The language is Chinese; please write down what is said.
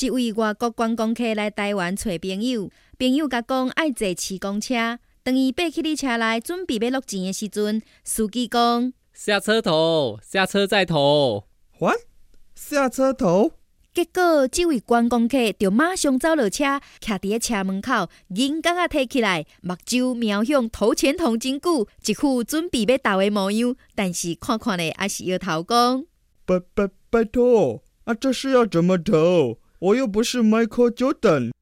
一位外国观光客来台湾找朋友，朋友甲讲爱坐骑公车，当伊爬起哩车内准备要落钱的时阵，司机讲下车头，下车再投。还下车头。结果，这位观光客就马上走落车，徛伫车门口，银角啊提起来，目睭瞄向头前同真久，一副准备要投的模样。但是看看咧，还是摇头讲：拜拜拜托，啊，这是要怎么投？我又不是 Michael Jordan。